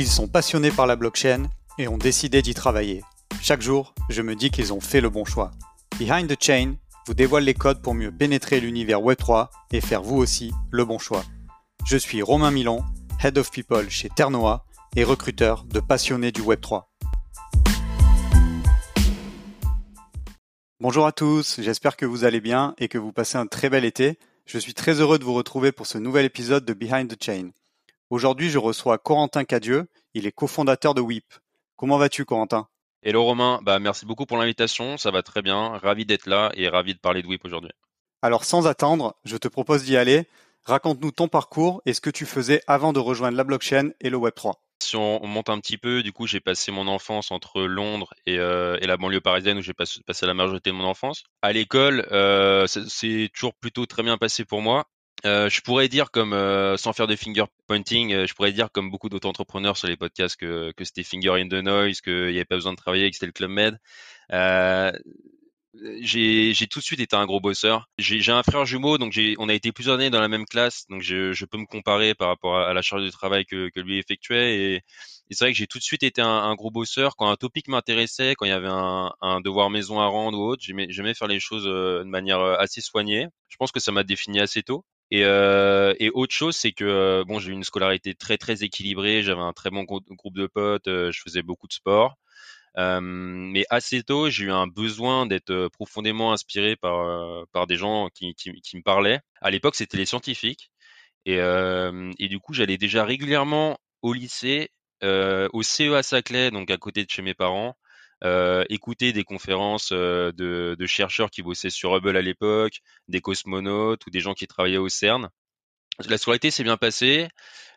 Ils sont passionnés par la blockchain et ont décidé d'y travailler. Chaque jour, je me dis qu'ils ont fait le bon choix. Behind the Chain vous dévoile les codes pour mieux pénétrer l'univers Web3 et faire vous aussi le bon choix. Je suis Romain Milon, Head of People chez Ternoa et recruteur de passionnés du Web3. Bonjour à tous, j'espère que vous allez bien et que vous passez un très bel été. Je suis très heureux de vous retrouver pour ce nouvel épisode de Behind the Chain. Aujourd'hui, je reçois Corentin Cadieux. Il est cofondateur de WIP. Comment vas-tu, Corentin? Hello Romain, bah, merci beaucoup pour l'invitation, ça va très bien, ravi d'être là et ravi de parler de WIP aujourd'hui. Alors sans attendre, je te propose d'y aller. Raconte-nous ton parcours et ce que tu faisais avant de rejoindre la blockchain et le Web3. Si on, monte un petit peu, du coup j'ai passé mon enfance entre Londres et, euh, la banlieue parisienne où j'ai passé, la majorité de mon enfance. À l'école, euh, c'est toujours plutôt très bien passé pour moi. Euh, je pourrais dire comme euh, sans faire de finger pointing, euh, je pourrais dire comme beaucoup d'autres entrepreneurs sur les podcasts que, que c'était finger in the noise, qu'il n'y avait pas besoin de travailler, que c'était le club med. j'ai tout de suite été un gros bosseur. J'ai un frère jumeau, donc on a été plusieurs années dans la même classe, donc je, je peux me comparer par rapport à, la charge de travail que, que lui effectuait. Et, c'est vrai que j'ai tout de suite été un, un gros bosseur. Quand un topic m'intéressait, quand il y avait un, un, devoir maison à rendre ou autre, j'aimais faire les choses de manière assez soignée. Je pense que ça m'a défini assez tôt. Et, euh, et autre chose, c'est que euh, bon, j'ai eu une scolarité très très équilibrée. J'avais un très bon groupe de potes. Euh, je faisais beaucoup de sport. Mais assez tôt, j'ai eu un besoin d'être profondément inspiré par par des gens qui, qui, qui me parlaient. À l'époque, c'était les scientifiques. Et, et du coup, j'allais déjà régulièrement au lycée, au CEA Saclay, donc à côté de chez mes parents euh, écouter des conférences euh, de, de, chercheurs qui bossaient sur Hubble à l'époque, des cosmonautes ou des gens qui travaillaient au CERN. La scolarité s'est bien passée.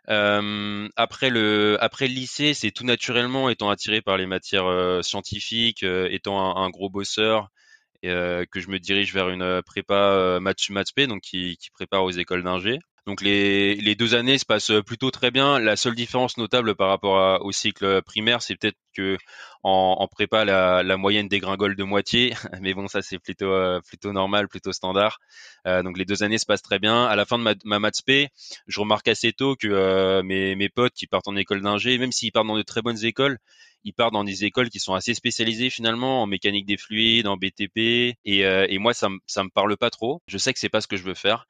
Euh, après le après le lycée, c'est tout naturellement étant attiré par les matières euh, scientifiques, euh, étant un, gros bosseur, que je me dirige vers une prépa maths maths donc qui, qui prépare aux écoles d'ingé. Donc les, deux années se passent plutôt très bien. La seule différence notable par rapport au cycle primaire, c'est peut-être que en, en prépa la, moyenne dégringole de moitié, mais bon ça c'est plutôt euh, normal, plutôt standard. Euh, donc les deux années se passent très bien. À la fin de ma, ma maths P, je remarque assez tôt que euh, mes, mes potes qui partent en école d'ingé, même s'ils partent dans de très bonnes écoles, ils partent dans des écoles qui sont assez spécialisées finalement en mécanique des fluides, en BTP, et, et moi ça ça me parle pas trop. Je sais que c'est pas ce que je veux faire.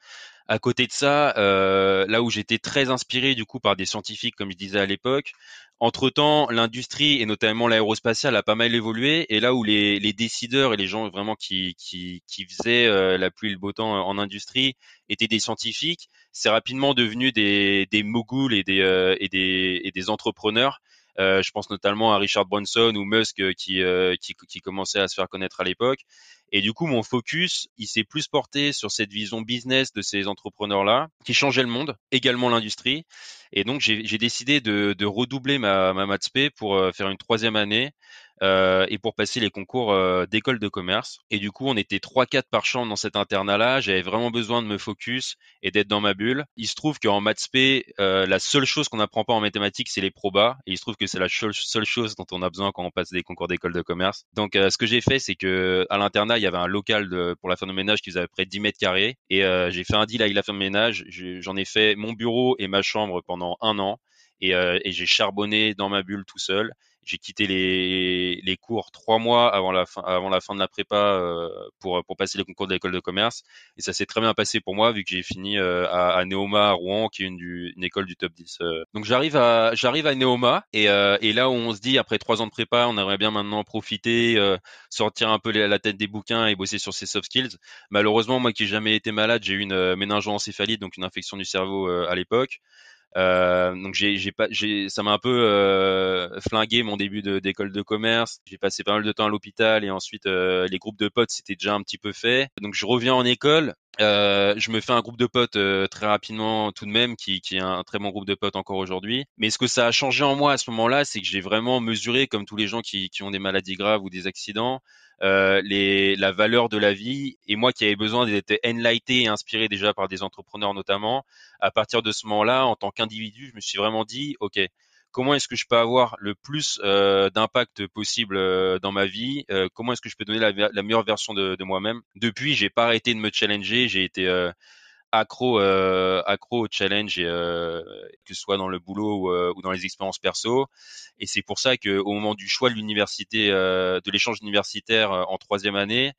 À côté de ça, euh, là où j'étais très inspiré du coup par des scientifiques, comme je disais à l'époque, entre-temps, l'industrie et notamment l'aérospatiale a pas mal évolué. Et là où les, les, décideurs et les gens vraiment qui, qui, qui faisaient euh, la pluie et le beau temps en industrie étaient des scientifiques, c'est rapidement devenu des, des moguls et des, euh, et des, et des entrepreneurs. Euh, je pense notamment à Richard Branson ou Musk qui, euh, qui, qui commençait à se faire connaître à l'époque. Et du coup, mon focus, il s'est plus porté sur cette vision business de ces entrepreneurs-là, qui changeaient le monde, également l'industrie. Et donc, j'ai décidé de, de, redoubler ma, ma pour euh, faire une troisième année euh, et pour passer les concours euh, d'école de commerce. Et du coup, on était 3-4 par chambre dans cet internat-là. J'avais vraiment besoin de me focus et d'être dans ma bulle. Il se trouve qu'en maths P, euh, la seule chose qu'on n'apprend pas en mathématiques, c'est les probas. Et il se trouve que c'est la seule, chose dont on a besoin quand on passe des concours d'école de commerce. Donc, ce que j'ai fait, c'est que à l'internat, il y avait un local pour la fin de ménage qui faisait à peu près 10 mètres carrés. Et j'ai fait un deal avec la fin de ménage. J'en ai fait mon bureau et ma chambre pendant un an. Et j'ai charbonné dans ma bulle tout seul. J'ai quitté les, les cours trois mois avant la fin, avant la fin de la prépa euh, pour, pour passer les concours de l'école de commerce. Et ça s'est très bien passé pour moi vu que j'ai fini euh, à, à, Neoma à Rouen, qui est une, du, une école du top 10. Euh. Donc j'arrive à j'arrive à Neoma et, et là où on se dit après trois ans de prépa, on aimerait bien maintenant profiter, sortir un peu la tête des bouquins et bosser sur ses soft skills. Malheureusement, moi qui n'ai jamais été malade, j'ai eu une méningoencéphalite, donc une infection du cerveau à l'époque. Euh, donc j'ai, pas, j'ai, ça m'a un peu euh, flingué mon début de, d'école de commerce. J'ai passé pas mal de temps à l'hôpital et ensuite euh, les groupes de potes c'était déjà un petit peu fait. Donc je reviens en école. Euh, je me fais un groupe de potes euh, très rapidement tout de même, qui, qui est un très bon groupe de potes encore aujourd'hui. Mais ce que ça a changé en moi à ce moment-là, c'est que j'ai vraiment mesuré, comme tous les gens qui, qui ont des maladies graves ou des accidents, euh, la valeur de la vie. Et moi qui avais besoin d'être enlighté et inspiré déjà par des entrepreneurs notamment, à partir de ce moment-là, en tant qu'individu, je me suis vraiment dit, OK, comment est-ce que je peux avoir le plus euh, d'impact possible euh, dans ma vie euh, Comment est-ce que je peux donner la, meilleure version de, de moi-même? Depuis, j'ai pas arrêté de me challenger. J'ai été accro, euh, accro au challenge, euh, que ce soit dans le boulot ou, euh, ou dans les expériences perso. Et c'est pour ça qu'au moment du choix de l'université, de l'échange universitaire en troisième année,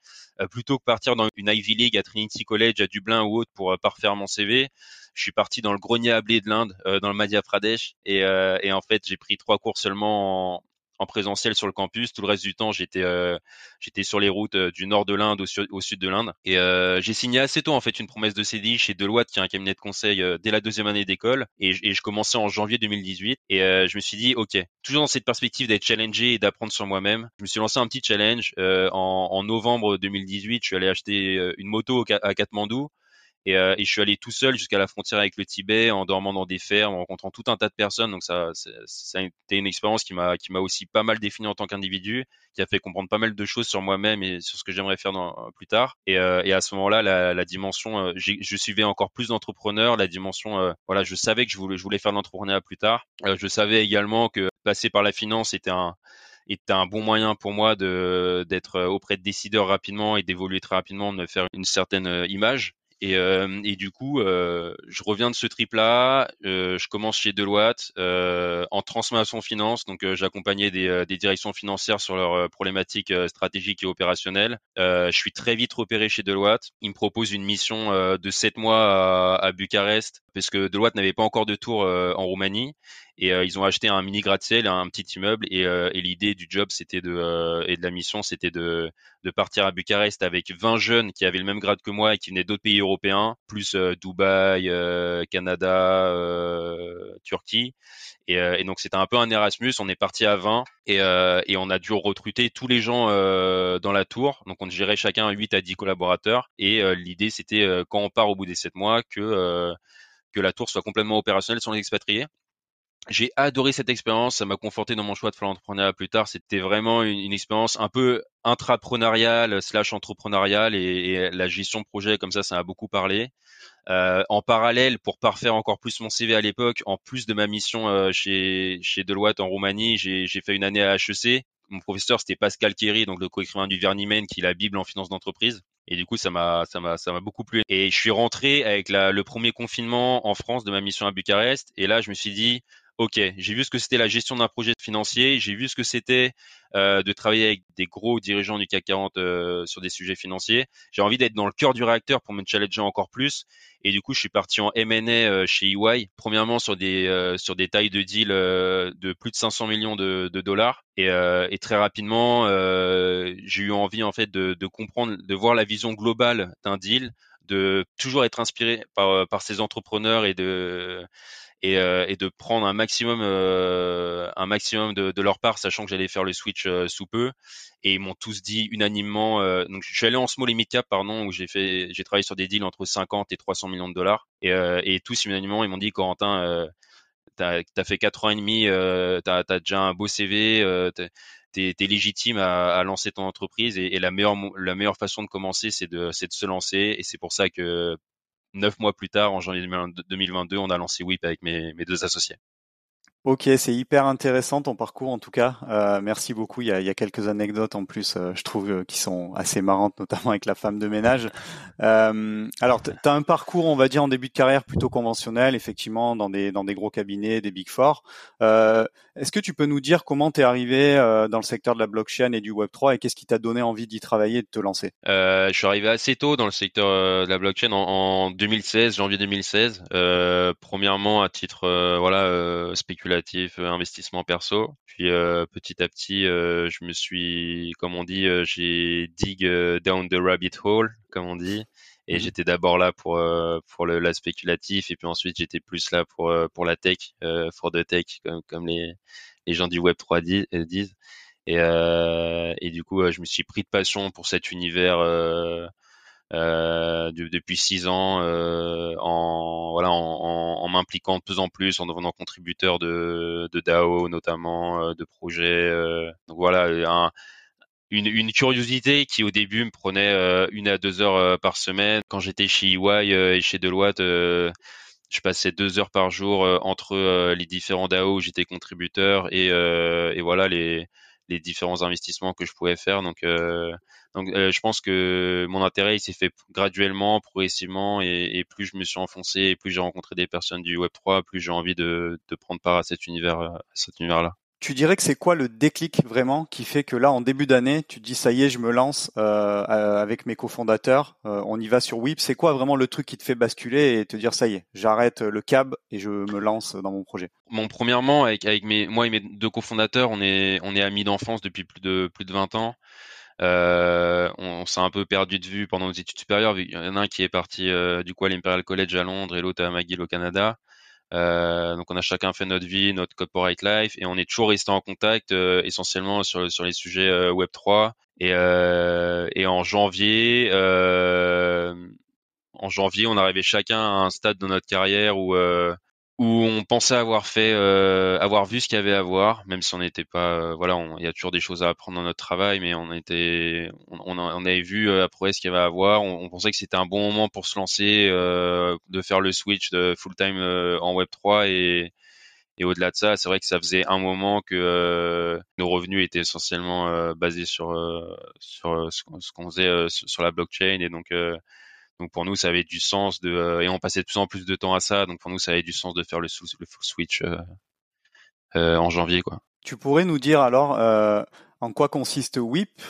plutôt que partir dans une Ivy League à Trinity College à Dublin ou autre pour parfaire mon CV, je suis parti dans le grenier à blé de l'Inde, dans le Madhya Pradesh, et, et en fait j'ai pris trois cours seulement en, en présentiel sur le campus. Tout le reste du temps, j'étais euh, j'étais sur les routes euh, du nord de l'Inde au, sud de l'Inde. Et euh, j'ai signé assez tôt en fait une promesse de CDI chez Deloitte, qui est un cabinet de conseil dès la deuxième année d'école. Et, et, je commençais en janvier 2018. Et je me suis dit, ok, toujours dans cette perspective d'être challengé et d'apprendre sur moi-même, je me suis lancé un petit challenge. En, en, novembre 2018, je suis allé acheter une moto à Katmandou. Et, euh, et, je suis allé tout seul jusqu'à la frontière avec le Tibet, en dormant dans des fermes, en rencontrant tout un tas de personnes. Donc ça, ça a été une expérience qui m'a qui m'a aussi pas mal défini en tant qu'individu, qui a fait comprendre pas mal de choses sur moi-même et sur ce que j'aimerais faire dans, plus tard. Et, euh, et, à ce moment-là, la, la dimension, euh, je suivais encore plus d'entrepreneurs. La dimension, euh, voilà, je savais que je voulais je voulais faire l'entrepreneuriat plus tard. je savais également que passer par la finance était un était un bon moyen pour moi de d'être auprès de décideurs rapidement et d'évoluer très rapidement, de me faire une certaine image. Et, euh, et, du coup, euh, je reviens de ce trip-là. Euh, je commence chez Deloitte en transformation finance. Donc, j'accompagnais des, directions financières sur leurs problématiques stratégiques et opérationnelles. je suis très vite repéré chez Deloitte. Ils me proposent une mission de sept mois à, à Bucarest parce que Deloitte n'avait pas encore de tour en Roumanie. Et euh, ils ont acheté un mini gratte-ciel, un petit immeuble. Et, euh, et l'idée du job, c'était de euh, et de la mission, c'était de, de partir à Bucarest avec 20 jeunes qui avaient le même grade que moi et qui venaient d'autres pays européens, plus Dubaï, Canada, Turquie. Et, et, donc c'était un peu un Erasmus. On est parti à 20 et, et on a dû recruter tous les gens dans la tour. Donc on gérait chacun 8 à 10 collaborateurs. Et l'idée c'était quand on part au bout des 7 mois que que la tour soit complètement opérationnelle sans les expatriés j'ai adoré cette expérience, ça m'a conforté dans mon choix de faire l'entrepreneuriat plus tard. C'était vraiment une, expérience un peu intrapreneuriale slash entrepreneuriale et, la gestion de projet comme ça, ça m'a beaucoup parlé. Euh, en parallèle, pour parfaire encore plus mon CV à l'époque, en plus de ma mission euh, chez, chez Deloitte en Roumanie, j'ai fait une année à HEC. Mon professeur, c'était Pascal Kerry, donc le co-écrivain du Vernimen, qui est la Bible en finance d'entreprise. Et du coup, ça m'a, ça m'a, ça m'a beaucoup plu. Et je suis rentré avec la, le premier confinement en France de ma mission à Bucarest. Et là, je me suis dit, ok, j'ai vu ce que c'était la gestion d'un projet financier, j'ai vu ce que c'était euh, de travailler avec des gros dirigeants du CAC 40 euh, sur des sujets financiers. J'ai envie d'être dans le cœur du réacteur pour me challenger encore plus. Et du coup, je suis parti en M&A euh, chez EY, premièrement sur des sur des tailles de deal de plus de 500 millions de, de dollars. Et, et, très rapidement, j'ai eu envie en fait de, de comprendre, de voir la vision globale d'un deal, de toujours être inspiré par par ces entrepreneurs et de et, euh, et de prendre un maximum, euh, un maximum de, de, leur part, sachant que j'allais faire le switch euh, sous peu. Et ils m'ont tous dit unanimement. donc, je suis allé en small et mid cap, pardon, où j'ai fait, j'ai travaillé sur des deals entre 50 et 300 millions de dollars. Et, et tous unanimement, ils m'ont dit, Corentin, t'as as fait quatre ans et demi, euh, t'as as déjà un beau CV, euh, t'es es légitime à, à, lancer ton entreprise et, et, la meilleure la meilleure façon de commencer c'est de c'est de se lancer et c'est pour ça que neuf mois plus tard, en janvier 2022, on a lancé WIP avec mes, mes deux associés. Ok, c'est hyper intéressant ton parcours en tout cas. Euh, merci beaucoup. Il y, a, il y, a, quelques anecdotes en plus, euh, je trouve, euh, qui sont assez marrantes, notamment avec la femme de ménage. Alors, tu as un parcours, on va dire, en début de carrière plutôt conventionnel, effectivement, dans des, dans des gros cabinets, des Big Four. Est-ce que tu peux nous dire comment tu es arrivé dans le secteur de la blockchain et du Web3 et qu'est-ce qui t'a donné envie d'y travailler et de te lancer? Je suis arrivé assez tôt dans le secteur de la blockchain en, en 2016, janvier 2016. premièrement, à titre voilà spéculatif euh, investissement perso. Puis euh, petit à petit, euh, je me suis, comme on dit, j'ai dig down the rabbit hole, comme on dit. Et mmh j'étais d'abord là pour pour le la spéculatif et puis ensuite j'étais plus là pour pour la tech, for the tech comme, comme les les gens du Web 3 disent. Et, euh, et du coup, je me suis pris de passion pour cet univers euh, depuis six ans euh, en voilà en, m'impliquant de plus en plus en devenant contributeur de, DAO notamment euh, de projets donc voilà un, une, une, curiosité qui au début me prenait une à deux heures par semaine. Quand j'étais chez EY et chez Deloitte je passais deux heures par jour entre les différents DAO où j'étais contributeur et, et voilà les, les différents investissements que je pouvais faire. Donc, Donc je pense que mon intérêt il s'est fait graduellement, progressivement, et, et, plus je me suis enfoncé, et plus j'ai rencontré des personnes du Web 3, plus j'ai envie de, de, prendre part à cet univers, à cet univers-là. Tu dirais que c'est quoi le déclic vraiment qui fait que là, en début d'année, tu te dis ça y est, je me lance euh, avec mes cofondateurs, euh, on y va sur Whip. C'est quoi vraiment le truc qui te fait basculer et te dire ça y est, j'arrête le cab et je me lance dans mon projet? Bon, premièrement, avec, avec mes, moi et mes deux cofondateurs, on est, on est amis d'enfance depuis plus de plus de 20 ans. Euh, on, s'est un peu perdu de vue pendant nos études supérieures. Il y en a un qui est parti euh, du coup à l'Imperial College à Londres et l'autre à McGill au Canada. Euh, donc on a chacun fait notre vie, notre corporate life, et on est toujours resté en contact euh, essentiellement sur, sur les sujets euh, Web 3. Et, et en janvier, en janvier, on arrivait chacun à un stade de notre carrière où où on pensait avoir fait, euh, avoir vu ce qu'il y avait à voir, même si on n'était pas, euh, voilà, il y a toujours des choses à apprendre dans notre travail, mais on était, on, on, avait vu euh, après ce qu'il y avait à voir. On, pensait que c'était un bon moment pour se lancer, de faire le switch de full time en Web 3 et, et au-delà de ça, c'est vrai que ça faisait un moment que nos revenus étaient essentiellement basés sur sur ce qu'on faisait sur la blockchain et donc donc pour nous, ça avait du sens de euh, et on passait de plus en plus de temps à ça. Donc pour nous, ça avait du sens de faire le, le full switch euh, euh, en janvier, quoi. Tu pourrais nous dire alors en quoi consiste WIP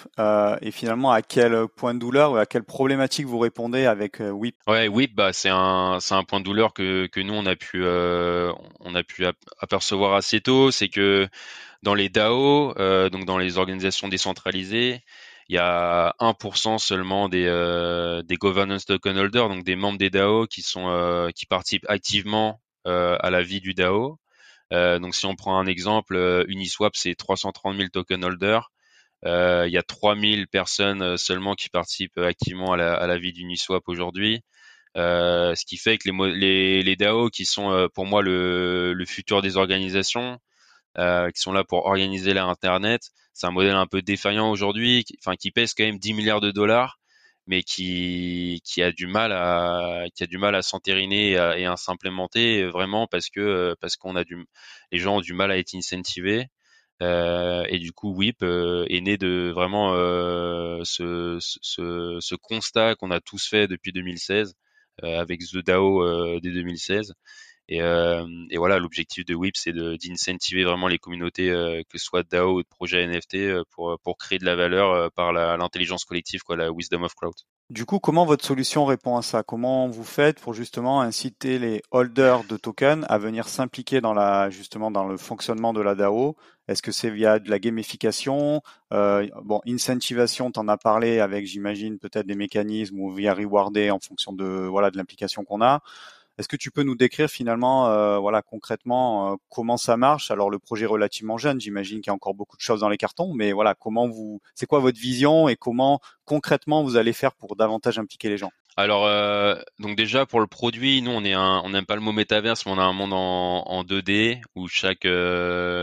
et finalement à quel point de douleur ou à quelle problématique vous répondez avec WIP Ouais, WIP, bah c'est un un point de douleur que que nous on a pu on a pu apercevoir assez tôt, c'est que dans les DAO, donc dans les organisations décentralisées, il y a 1% seulement des, euh, des governance token holders, donc des membres des DAO qui sont euh, qui participent activement euh, à la vie du DAO. donc si on prend un exemple, Uniswap c'est 330 000 token holders. il y a 3000 personnes seulement qui participent activement à la, à la vie d'Uniswap aujourd'hui. ce qui fait que les, les, les DAO qui sont pour moi le, le futur des organisations, euh, qui sont là pour organiser l'Internet. C'est un modèle un peu défaillant aujourd'hui, enfin qui pèse quand même 10 milliards de dollars, mais qui, qui a du mal à qui s'entériner et, à, s'implémenter vraiment parce que parce qu'on a du les gens ont du mal à être incentivés. Euh, et du coup, WIP euh, est né de vraiment euh, ce, ce, constat qu'on a tous fait depuis 2016 euh, avec The DAO dès 2016 et, euh, et voilà, l'objectif de WIP, c'est d'incentiver vraiment les communautés, euh, que ce soit DAO ou de projets NFT, euh, pour, pour créer de la valeur par l'intelligence collective, quoi, la wisdom of crowd. Du coup, comment votre solution répond à ça? Comment vous faites pour justement inciter les holders de tokens à venir s'impliquer dans la justement dans le fonctionnement de la DAO Est-ce que c'est via de la gamification? Euh, Bon, incentivation, t'en as parlé avec, j'imagine, peut-être des mécanismes ou via rewarder en fonction de voilà de l'implication qu'on a. Est-ce que tu peux nous décrire finalement, euh, voilà, concrètement, euh, comment ça marche? Alors le projet est relativement jeune, j'imagine qu'il y a encore beaucoup de choses dans les cartons, mais voilà, comment vous, c'est quoi votre vision et comment concrètement vous allez faire pour davantage impliquer les gens? Alors, euh, donc déjà pour le produit, nous on on n'aime pas le mot métaverse, mais on a un monde en, en 2D où chaque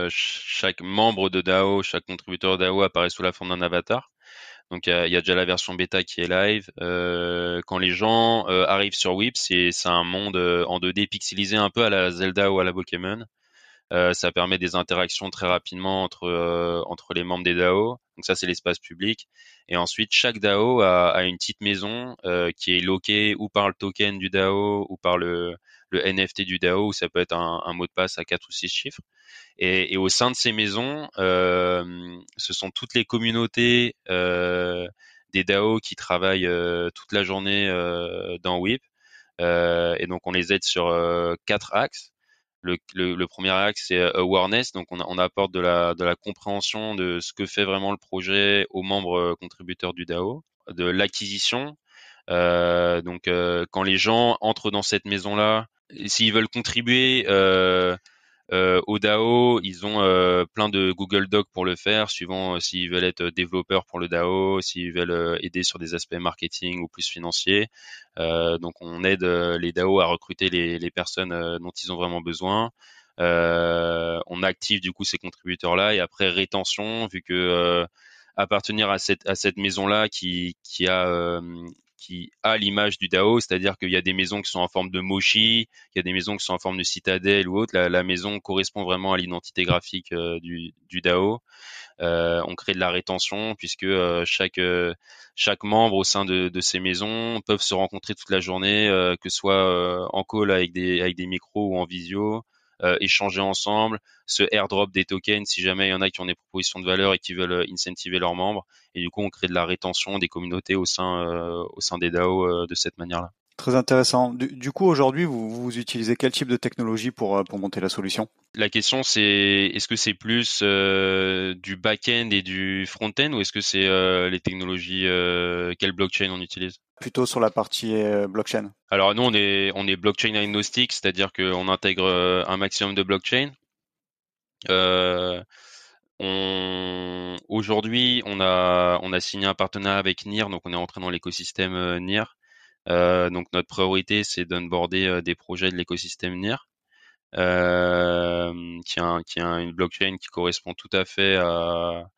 chaque membre de DAO, chaque contributeur DAO apparaît sous la forme d'un avatar. Donc il y, a déjà la version bêta qui est live. Euh, quand les gens euh, arrivent sur Whip, c'est un monde euh, en 2D pixelisé un peu à la Zelda ou à la Pokémon. ça permet des interactions très rapidement entre entre les membres des DAO. Donc ça c'est l'espace public. Et ensuite chaque DAO a, a une petite maison qui est loquée ou par le token du DAO ou par le le NFT du DAO, ou ça peut être un, mot de passe à quatre ou six chiffres. Et, au sein de ces maisons, euh, ce sont toutes les communautés euh, des DAO qui travaillent euh, toute la journée dans WIP. Et donc on les aide sur quatre axes. Le, premier axe c'est awareness, donc on, apporte de la, compréhension de ce que fait vraiment le projet aux membres contributeurs du DAO, de l'acquisition. donc quand les gens entrent dans cette maison là, s'ils veulent contribuer euh, euh, au DAO, ils ont euh, plein de Google Docs pour le faire, suivant s'ils veulent être développeurs pour le DAO, s'ils veulent aider sur des aspects marketing ou plus financiers. donc on aide les DAO à recruter les, personnes dont ils ont vraiment besoin. on active du coup ces contributeurs-là et après rétention, vu que appartenir à cette à cette maison-là qui qui a qui a l'image du DAO, c'est-à-dire qu'il y a des maisons qui sont en forme de mochi, il y a des maisons qui sont en forme de citadelle ou autre. La, maison correspond vraiment à l'identité graphique du, du, DAO. on crée de la rétention puisque chaque chaque membre au sein de, de, ces maisons peuvent se rencontrer toute la journée, que ce soit en call avec des avec des micros ou en visio. Euh, échanger ensemble, se airdrop des tokens si jamais il y en a qui ont des propositions de valeur et qui veulent euh, incentiver leurs membres. Et du coup, on crée de la rétention des communautés au sein, euh, au sein des DAO de cette manière-là. Très intéressant. Du, coup, aujourd'hui, vous, vous, utilisez quel type de technologie pour, pour monter la solution? La question, c'est est-ce que c'est plus du back-end et du front-end ou est-ce que c'est les technologies, quelle blockchain on utilise? Plutôt sur la partie blockchain. Alors nous, on est, blockchain agnostique, c'est-à-dire qu'on intègre euh, un maximum de blockchain. Euh, aujourd'hui, on a, signé un partenariat avec NIR, donc on est rentré dans l'écosystème euh, NIR. donc notre priorité, c'est d'onboarder des projets de l'écosystème NIR, qui, a, qui a une blockchain qui correspond tout à fait à,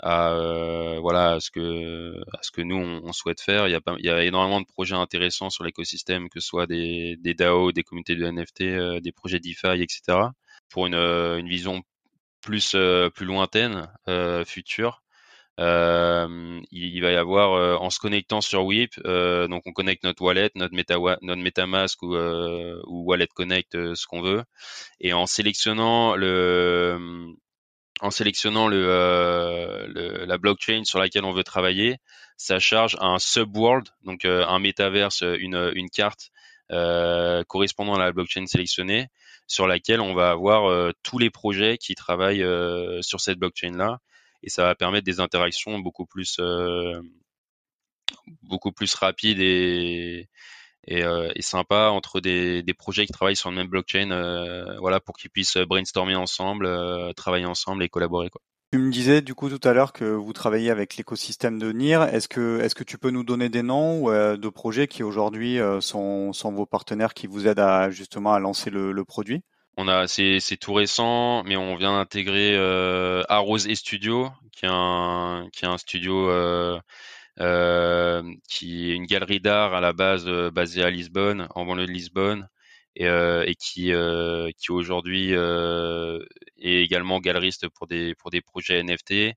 à euh, voilà ce que ce que nous on, souhaite faire. Il y a il y a énormément de projets intéressants sur l'écosystème, que ce soit des des DAO, des communautés de NFT, euh, des projets DeFi, etc. Pour une euh, une vision plus plus lointaine, future. Euh, il, va y avoir en se connectant sur WIP, donc on connecte notre wallet, notre, Meta, notre MetaMask ou, ou Wallet Connect, ce qu'on veut, et en sélectionnant le, en sélectionnant euh, le, la blockchain sur laquelle on veut travailler, ça charge un subworld, donc euh, un métaverse, une, une carte euh, correspondant à la blockchain sélectionnée, sur laquelle on va avoir tous les projets qui travaillent sur cette blockchain-là, et ça va permettre des interactions beaucoup plus beaucoup plus rapides et, et, euh, et sympa entre des, des, projets qui travaillent sur le même blockchain, euh, voilà, pour qu'ils puissent brainstormer ensemble, euh, travailler ensemble et collaborer. Quoi. Tu me disais du coup tout à l'heure que vous travaillez avec l'écosystème de NIR. Est-ce que, est-ce que tu peux nous donner des noms de projets qui aujourd'hui sont, sont vos partenaires qui vous aident à justement à lancer le, le produit? On a, c'est, c'est tout récent, mais on vient d'intégrer euh, Arrose et Studio, qui est un, qui est un studio euh, euh, qui est une galerie d'art à la base euh, basée à Lisbonne, en banlieue de Lisbonne, et, euh, qui, qui aujourd'hui est également galeriste pour des, pour des projets NFT.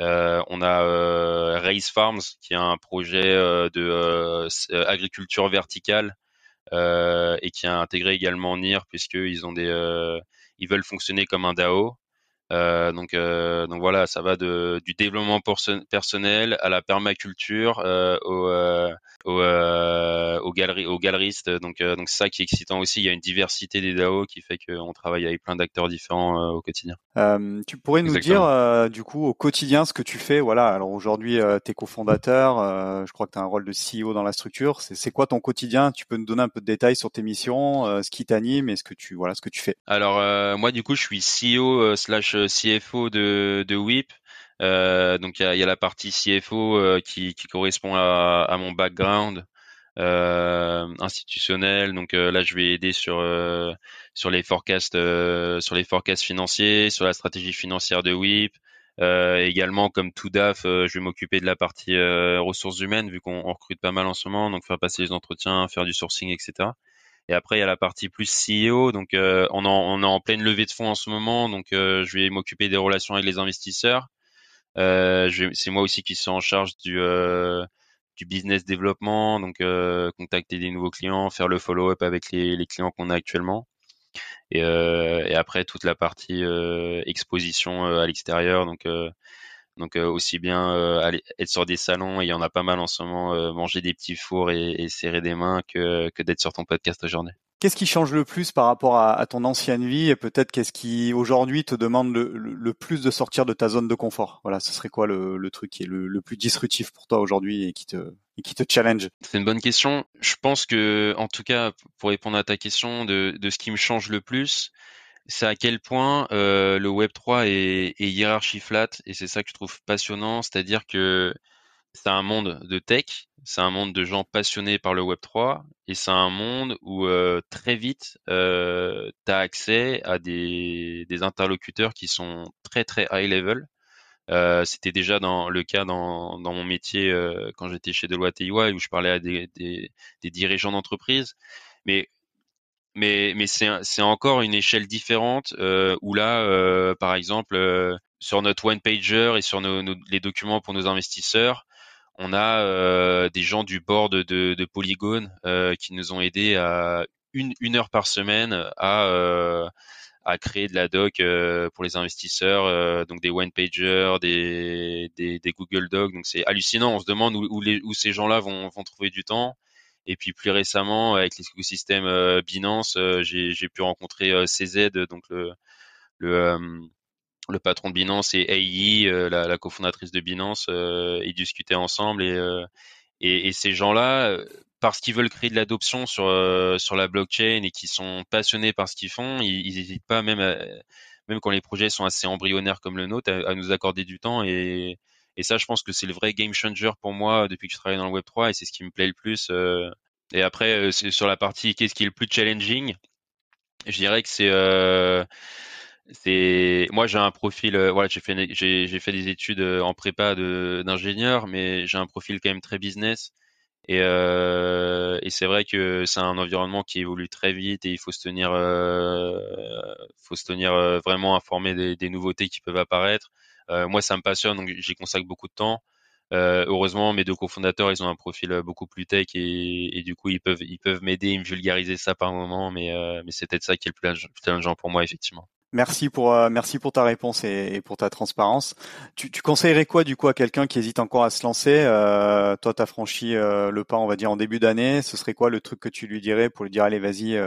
on a Race Farms, qui est un projet de agriculture verticale et qui a intégré également NIR puisqu'ils ont des, ils veulent fonctionner comme un DAO. Euh, donc, euh, donc voilà, ça va de, du développement personnel à la permaculture, euh, au, au, aux, galeries, aux galeristes. Donc, donc c'est ça qui est excitant aussi. Il y a une diversité des DAO qui fait qu'on travaille avec plein d'acteurs différents au quotidien. tu pourrais nous dire du coup au quotidien ce que tu fais? Voilà. Alors aujourd'hui, tu es cofondateur. je crois que tu as un rôle de CEO dans la structure. C'est quoi ton quotidien? Tu peux nous donner un peu de détails sur tes missions, ce qui t'anime et ce que tu voilà ce que tu fais. Alors moi du coup, je suis CEO slash CFO de, WIP. Euh, donc il y a, la partie CFO euh, qui, correspond à, mon background euh, institutionnel. Donc là, je vais aider sur sur les forecasts sur les forecasts financiers, sur la stratégie financière de WIP. également, comme tout DAF, je vais m'occuper de la partie ressources humaines vu qu'on recrute pas mal en ce moment, donc faire passer les entretiens, faire du sourcing, etc. Et après, il y a la partie plus CEO. Donc, euh, on, on est en pleine levée de fonds en ce moment. Donc, euh, je vais m'occuper des relations avec les investisseurs. Euh, c'est moi aussi qui suis en charge du, euh, du business développement. Donc, euh, contacter des nouveaux clients, faire le follow-up avec les, les clients qu'on a actuellement. Et, et, après, toute la partie exposition à l'extérieur. Donc, donc euh, aussi bien euh, aller, être sur des salons, et il y en a pas mal en ce moment, euh, manger des petits fours et, serrer des mains que, que d'être sur ton podcast aujourd'hui. Qu'est-ce qui change le plus par rapport à, ton ancienne vie et peut-être qu'est-ce qui aujourd'hui te demande le, plus de sortir de ta zone de confort? Voilà, ce serait quoi le, truc qui est le, plus disruptif pour toi aujourd'hui et qui te et qui te challenge? C'est une bonne question. Je pense que, en tout cas, pour répondre à ta question, de, de ce qui me change le plus, c'est à quel point euh, le Web 3 est, est hiérarchie flat et c'est ça que je trouve passionnant, c'est-à-dire que c'est un monde de tech, c'est un monde de gens passionnés par le Web 3 et c'est un monde où euh, très vite euh, tu as accès à des, des, interlocuteurs qui sont très très high level. C'était déjà dans le cas dans, dans mon métier quand j'étais chez Deloitte EY où je parlais à des, des, des dirigeants d'entreprise. Mais mais c'est encore une échelle différente euh, où là, euh, par exemple, euh, sur notre one pager et sur nos, les documents pour nos investisseurs, on a des gens du board de, de Polygon qui nous ont aidés à une, une heure par semaine à créer de la doc pour les investisseurs, donc des one pager, des Google Docs. Donc c'est hallucinant. On se demande où, où, les, où ces gens-là vont, vont trouver du temps. Et puis plus récemment, avec l'écosystème euh, Binance, euh, j'ai pu rencontrer euh, CZ, donc le, patron de Binance et AI, la, cofondatrice de Binance, ils discutaient ensemble et, et, et ces gens-là, parce qu'ils veulent créer de l'adoption sur la blockchain et qui sont passionnés par ce qu'ils font, ils n'hésitent pas même quand les projets sont assez embryonnaires comme le nôtre à, nous accorder du temps et et ça, je pense que c'est le vrai game changer pour moi depuis que je travaille dans le Web 3 et c'est ce qui me plaît le plus. Euh. Et après, euh, sur la partie qu'est-ce qui est le plus challenging, je dirais que c'est euh, moi j'ai un profil voilà j'ai fait des études en prépa d'ingénieur mais j'ai un profil quand même très business et, euh, c'est vrai que c'est un environnement qui évolue très vite et il faut se tenir euh, faut se tenir vraiment informé des, nouveautés qui peuvent apparaître euh, moi, ça me passionne, donc j'y consacre beaucoup de temps. Euh, heureusement, mes deux cofondateurs, ils ont un profil euh, beaucoup plus tech et, du coup, ils peuvent, ils peuvent m'aider, ils me vulgariser ça par moment, mais, euh, mais c'est peut-être ça qui est le plus challengeant pour moi, effectivement. Merci pour euh, merci pour ta réponse et, et pour ta transparence. Tu, tu, conseillerais quoi du coup à quelqu'un qui hésite encore à se lancer euh, Toi, tu as franchi le pas, on va dire en début d'année. Ce serait quoi le truc que tu lui dirais pour lui dire allez, vas-y,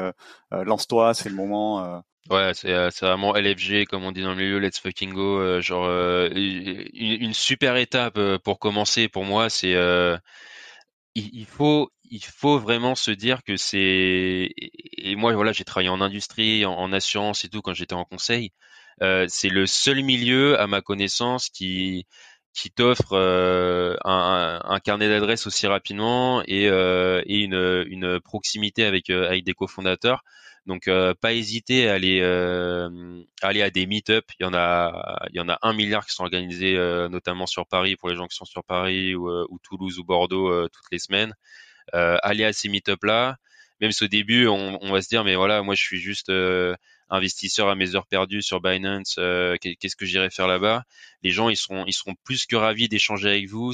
lance-toi, c'est le moment. Ouais, c'est euh, vraiment LFG comme on dit dans le milieu, let's fucking go. Euh, genre euh, une, une, super étape pour commencer pour moi, c'est il, faut il faut vraiment se dire que c'est et, moi voilà j'ai travaillé en industrie, en, assurance et tout quand j'étais en conseil. c'est le seul milieu à ma connaissance qui qui t'offre un, un, carnet d'adresses aussi rapidement et, et une, une proximité avec avec des cofondateurs donc euh, pas hésiter à aller euh, aller à des meet-up. Il y en a il y en a un milliard qui sont organisés euh, notamment sur Paris pour les gens qui sont sur Paris ou, ou Toulouse ou Bordeaux toutes les semaines. Aller à ces meet-up là. Même si au début on, on, va se dire mais voilà moi je suis juste investisseur à mes heures perdues sur Binance, euh, qu'est-ce que j'irai faire là-bas? Les gens, ils seront, ils seront plus que ravis d'échanger avec vous.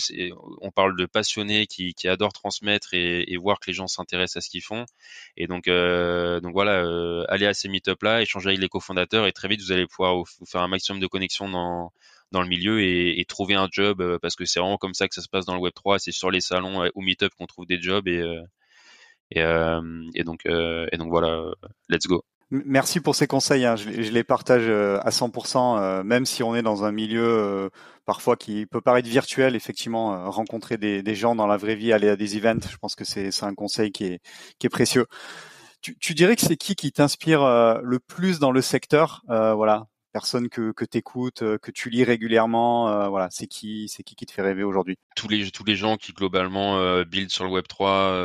On parle de passionnés qui, qui adorent transmettre et, et, voir que les gens s'intéressent à ce qu'ils font. Et donc, euh, donc voilà, euh, allez à ces meet-up là, échanger avec les cofondateurs et très vite vous allez pouvoir vous, faire un maximum de connexions dans dans le milieu et, et trouver un job euh, parce que c'est vraiment comme ça que ça se passe dans le Web 3. C'est sur les salons ou meet-up qu'on trouve des jobs et et, et donc et donc voilà, let's go. Merci pour ces conseils. Hein. Je, les partage euh, à 100%, euh, même si on est dans un milieu euh, parfois qui peut paraître virtuel. Effectivement, rencontrer des, des, gens dans la vraie vie, aller à des events, je pense que c'est un conseil qui est, qui est précieux. Tu, tu dirais que c'est qui qui t'inspire le plus dans le secteur Voilà, personne que, que tu écoutes, euh, que tu lis régulièrement euh, Voilà, c'est qui, c'est qui qui te fait rêver aujourd'hui? Tous les tous les gens qui globalement euh, build sur le Web 3.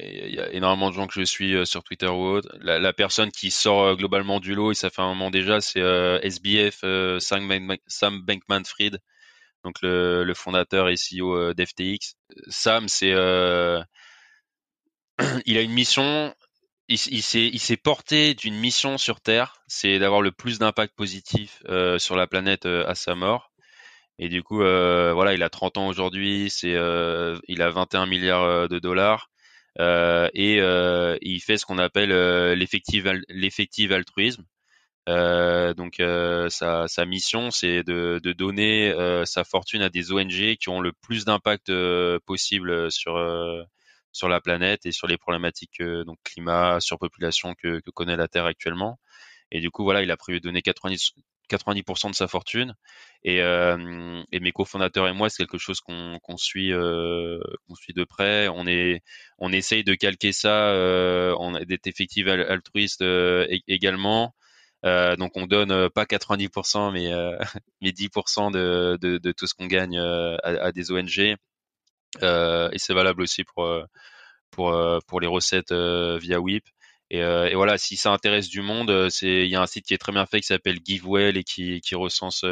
Il y, a énormément de gens que je suis sur Twitter ou autre. La, personne qui sort globalement du lot et ça fait un moment déjà, c'est SBF Sam, Bankman-Fried, donc le, le, fondateur et CEO d'FTX. Sam, c'est il a une mission il, il s'est porté d'une mission sur Terre, c'est d'avoir le plus d'impact positif euh, sur la planète euh, à sa mort. Et du coup, euh, voilà, il a 30 ans aujourd'hui, c'est, euh, il a 21 milliards euh, de dollars et il fait ce qu'on appelle l'effectif, l'effectif altruisme. donc sa, sa, mission, c'est de, de donner sa fortune à des ONG qui ont le plus d'impact possible sur sur la planète et sur les problématiques euh, donc climat, surpopulation que, que connaît la Terre actuellement. Et du coup, voilà, il a prévu de donner 90, 90% de sa fortune. Et, euh, et mes cofondateurs et moi, c'est quelque chose qu'on suit, euh, qu'on suit de près. On est, on essaye de calquer ça, euh, on d'être effectif altruiste euh, également. Euh, donc on donne pas 90%, mais mais 10% de, de, de, tout ce qu'on gagne à, à, des ONG. Euh, et c'est valable aussi pour euh, euh, pour les recettes via WIP. Et, voilà, si ça intéresse du monde, il y a un site qui est très bien fait qui s'appelle GiveWell et qui, recense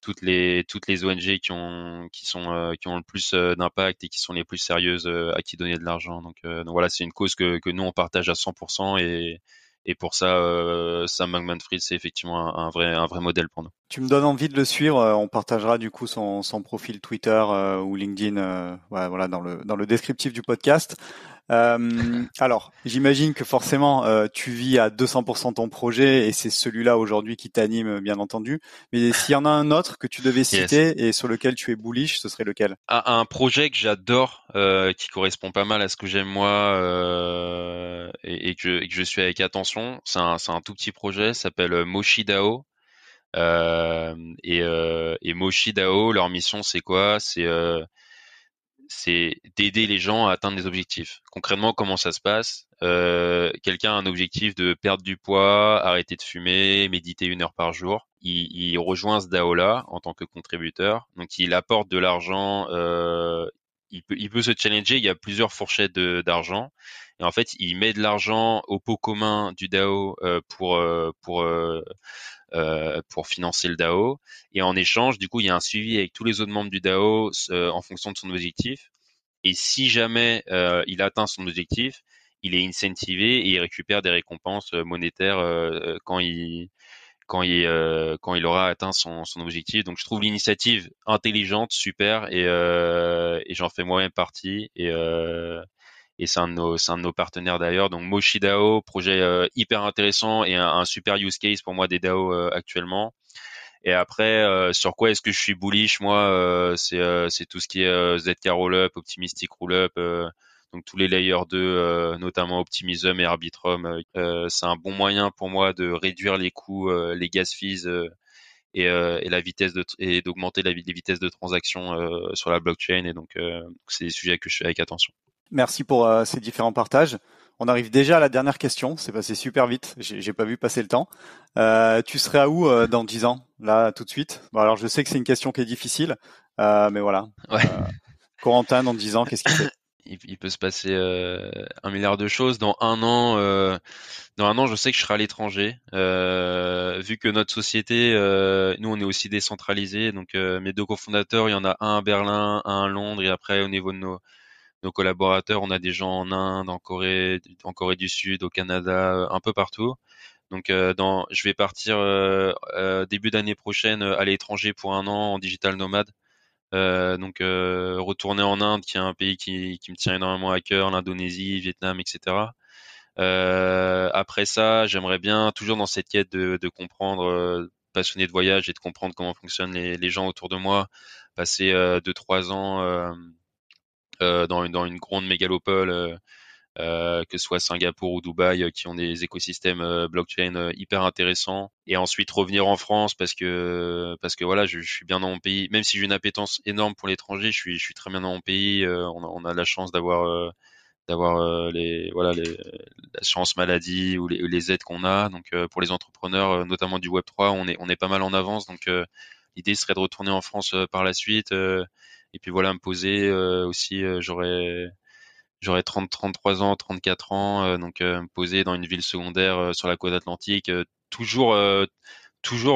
toutes les toutes les ONG qui ont qui sont qui ont le plus d'impact et qui sont les plus sérieuses à qui donner de l'argent. Donc, donc voilà, c'est une cause que que nous on partage à 100% et et pour ça, euh, Sam Bankman-Fried, c'est effectivement un, vrai, un vrai modèle pour nous. Tu me donnes envie de le suivre. Euh, on partagera du coup son, son profil Twitter euh, ou LinkedIn, euh, voilà, dans le dans le descriptif du podcast. Euh, alors, j'imagine que forcément, euh, tu vis à 200% ton projet et c'est celui-là aujourd'hui qui t'anime, bien entendu. Mais s'il y en a un autre que tu devais citer et sur lequel tu es bullish, ce serait lequel? Ah, Un projet que j'adore, euh, qui correspond pas mal à ce que j'aime moi et, et, que je, et, que je, suis avec attention. C'est un, un, tout petit projet, s'appelle Moshi Dao. et, et Moshi Dao, leur mission, c'est quoi? C'est c'est d'aider les gens à atteindre des objectifs. Concrètement, comment ça se passe? Euh, Quelqu'un a un objectif de perdre du poids, arrêter de fumer, méditer une heure par jour. Il, il rejoint ce DAO-là en tant que contributeur. Donc, il apporte de l'argent. Euh, il, peut, il peut se challenger. Il y a plusieurs fourchettes d'argent. Et en fait, il met de l'argent au pot commun du DAO euh, pour euh, pour euh, pour financer le DAO. Et en échange, du coup, il y a un suivi avec tous les autres membres du DAO euh, en fonction de son objectif. Et si jamais euh, il atteint son objectif, il est incentivé et il récupère des récompenses monétaires quand il quand il quand il aura atteint son, son objectif. Donc je trouve l'initiative intelligente, super et, et j'en fais moi-même partie et et c'est un, de nos, un de nos partenaires d'ailleurs. Donc Moshi DAO, projet euh, hyper intéressant et un, super use case pour moi des DAO euh, actuellement. Et après, euh, sur quoi est-ce que je suis bullish Moi, c'est c'est tout ce qui est ZK Rollup, Optimistic Rollup, donc tous les layers 2, notamment Optimism et Arbitrum. c'est un bon moyen pour moi de réduire les coûts, les gas fees et, et, la vitesse de et d'augmenter les vitesses de transaction sur la blockchain. Et donc, c'est des sujets que je fais avec attention. Merci pour euh, ces différents partages. On arrive déjà à la dernière question. C'est passé super vite. J'ai pas vu passer le temps. Euh, tu serais à où euh, dans 10 ans Là, tout de suite? Bon, alors, je sais que c'est une question qui est difficile, mais voilà. Ouais. Corentin, dans 10 ans, qu'est-ce qu'il fait? Il, peut se passer un milliard de choses. Dans un an, dans un an, je sais que je serai à l'étranger. vu que notre société, nous, on est aussi décentralisé. Donc, mes deux cofondateurs, il y en a un à Berlin, un à Londres, et après, au niveau de nos collaborateurs, on a des gens en Inde, en Corée, en Corée du Sud, au Canada, un peu partout. Donc, euh, je vais partir euh, euh, début d'année prochaine à l'étranger pour un an en digital nomade. donc, retourner en Inde, qui est un pays qui, me tient énormément à cœur, l'Indonésie, Vietnam, etc. après ça, j'aimerais bien, toujours dans cette quête de, comprendre, passionné de voyage et de comprendre comment fonctionnent les, gens autour de moi, passer deux trois ans euh, dans, dans, une grande mégalopole, euh, euh, que ce soit Singapour ou Dubaï, qui ont des écosystèmes blockchain hyper intéressants. Et ensuite revenir en France parce que parce que voilà, je, suis bien dans mon pays. Même si j'ai une appétence énorme pour l'étranger, je suis très bien dans mon pays. on, a, la chance d'avoir d'avoir les voilà l'assurance maladie ou les, les aides qu'on a donc pour les entrepreneurs notamment du web 3 on est on est pas mal en avance donc l'idée serait de retourner en France par la suite et puis voilà, me poser euh, aussi, euh, j'aurais j'aurais 30 33 ans, 34 ans, euh, donc me poser dans une ville secondaire sur la côte atlantique, toujours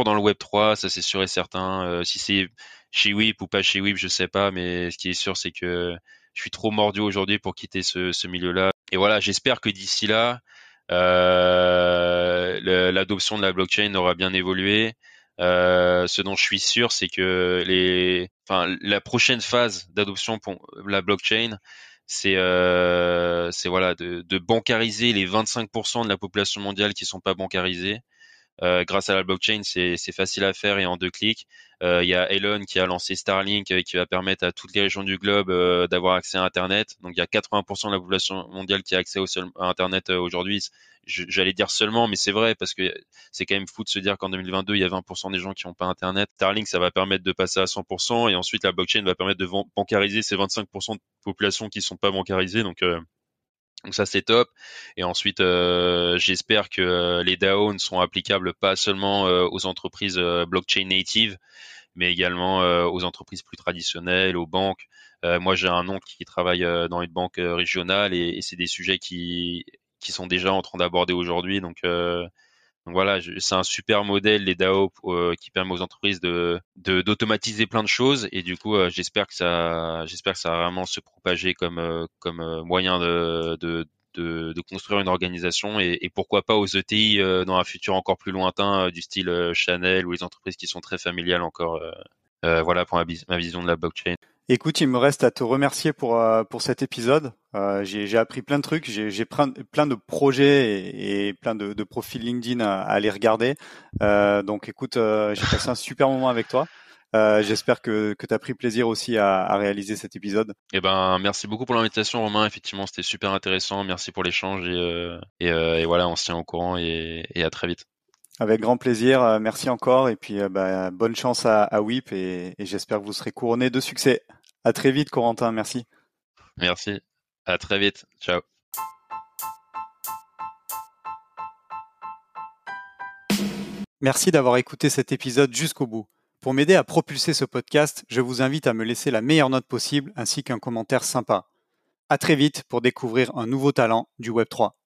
dans le Web 3, ça c'est sûr et certain. si c'est chez Whip ou pas chez Whip, je sais pas, mais ce qui est sûr, c'est que je suis trop mordu aujourd'hui pour quitter ce, milieu-là. Et voilà, j'espère que d'ici là, l'adoption de la blockchain aura bien évolué. Euh, ce dont je suis sûr, c'est que la prochaine phase d'adoption pour la blockchain, c'est euh, voilà de, de, bancariser les 25% de la population mondiale qui sont pas bancarisés. Euh, grâce à la blockchain, c'est facile à faire et en deux clics. Euh, il y a Elon qui a lancé Starlink euh, qui va permettre à toutes les régions du globe euh, d'avoir accès à Internet. Donc il y a 80% de la population mondiale qui a accès au seul, à Internet aujourd'hui. J'allais dire seulement, mais c'est vrai parce que c'est quand même fou de se dire qu'en 2022 il y a 20% des gens qui n'ont pas Internet. Starlink ça va permettre de passer à 100% et ensuite la blockchain va permettre de bancariser ces 25% de population qui sont pas bancarisées. Donc donc ça c'est top. Et ensuite, euh, j'espère que euh, les DAO ne sont applicables pas seulement euh, aux entreprises blockchain native, mais également aux entreprises plus traditionnelles, aux banques. moi, j'ai un oncle qui travaille dans une banque régionale et, c'est des sujets qui qui sont déjà en train d'aborder aujourd'hui. Donc Donc voilà, c'est un super modèle les DAO euh, qui permet aux entreprises de d'automatiser plein de choses et du coup euh, j'espère que ça va vraiment se propager comme euh, moyen de, construire une organisation et, pourquoi pas aux ETI dans un futur encore plus lointain du style Chanel ou les entreprises qui sont très familiales encore. voilà pour ma vision de la blockchain. Écoute, il me reste à te remercier pour, euh, pour cet épisode. Euh, j'ai appris plein de trucs, j'ai plein, plein de projets et, et plein de, de, profils LinkedIn à, à aller regarder. Euh, donc écoute, euh, j'ai passé un super moment avec toi. Euh, J'espère que, que tu as pris plaisir aussi à, à, réaliser cet épisode. Eh ben, merci beaucoup pour l'invitation, Romain. Effectivement, c'était super intéressant. Merci pour l'échange et, euh, et, et, voilà, on se tient au courant et, et à très vite. Avec grand plaisir. Merci encore et puis bah, bonne chance à, à WIP et, et j'espère que vous serez couronné de succès. À très vite, Corentin. Merci. Merci. À très vite. Ciao. Merci d'avoir écouté cet épisode jusqu'au bout. Pour m'aider à propulser ce podcast, je vous invite à me laisser la meilleure note possible ainsi qu'un commentaire sympa. À très vite pour découvrir un nouveau talent du Web3.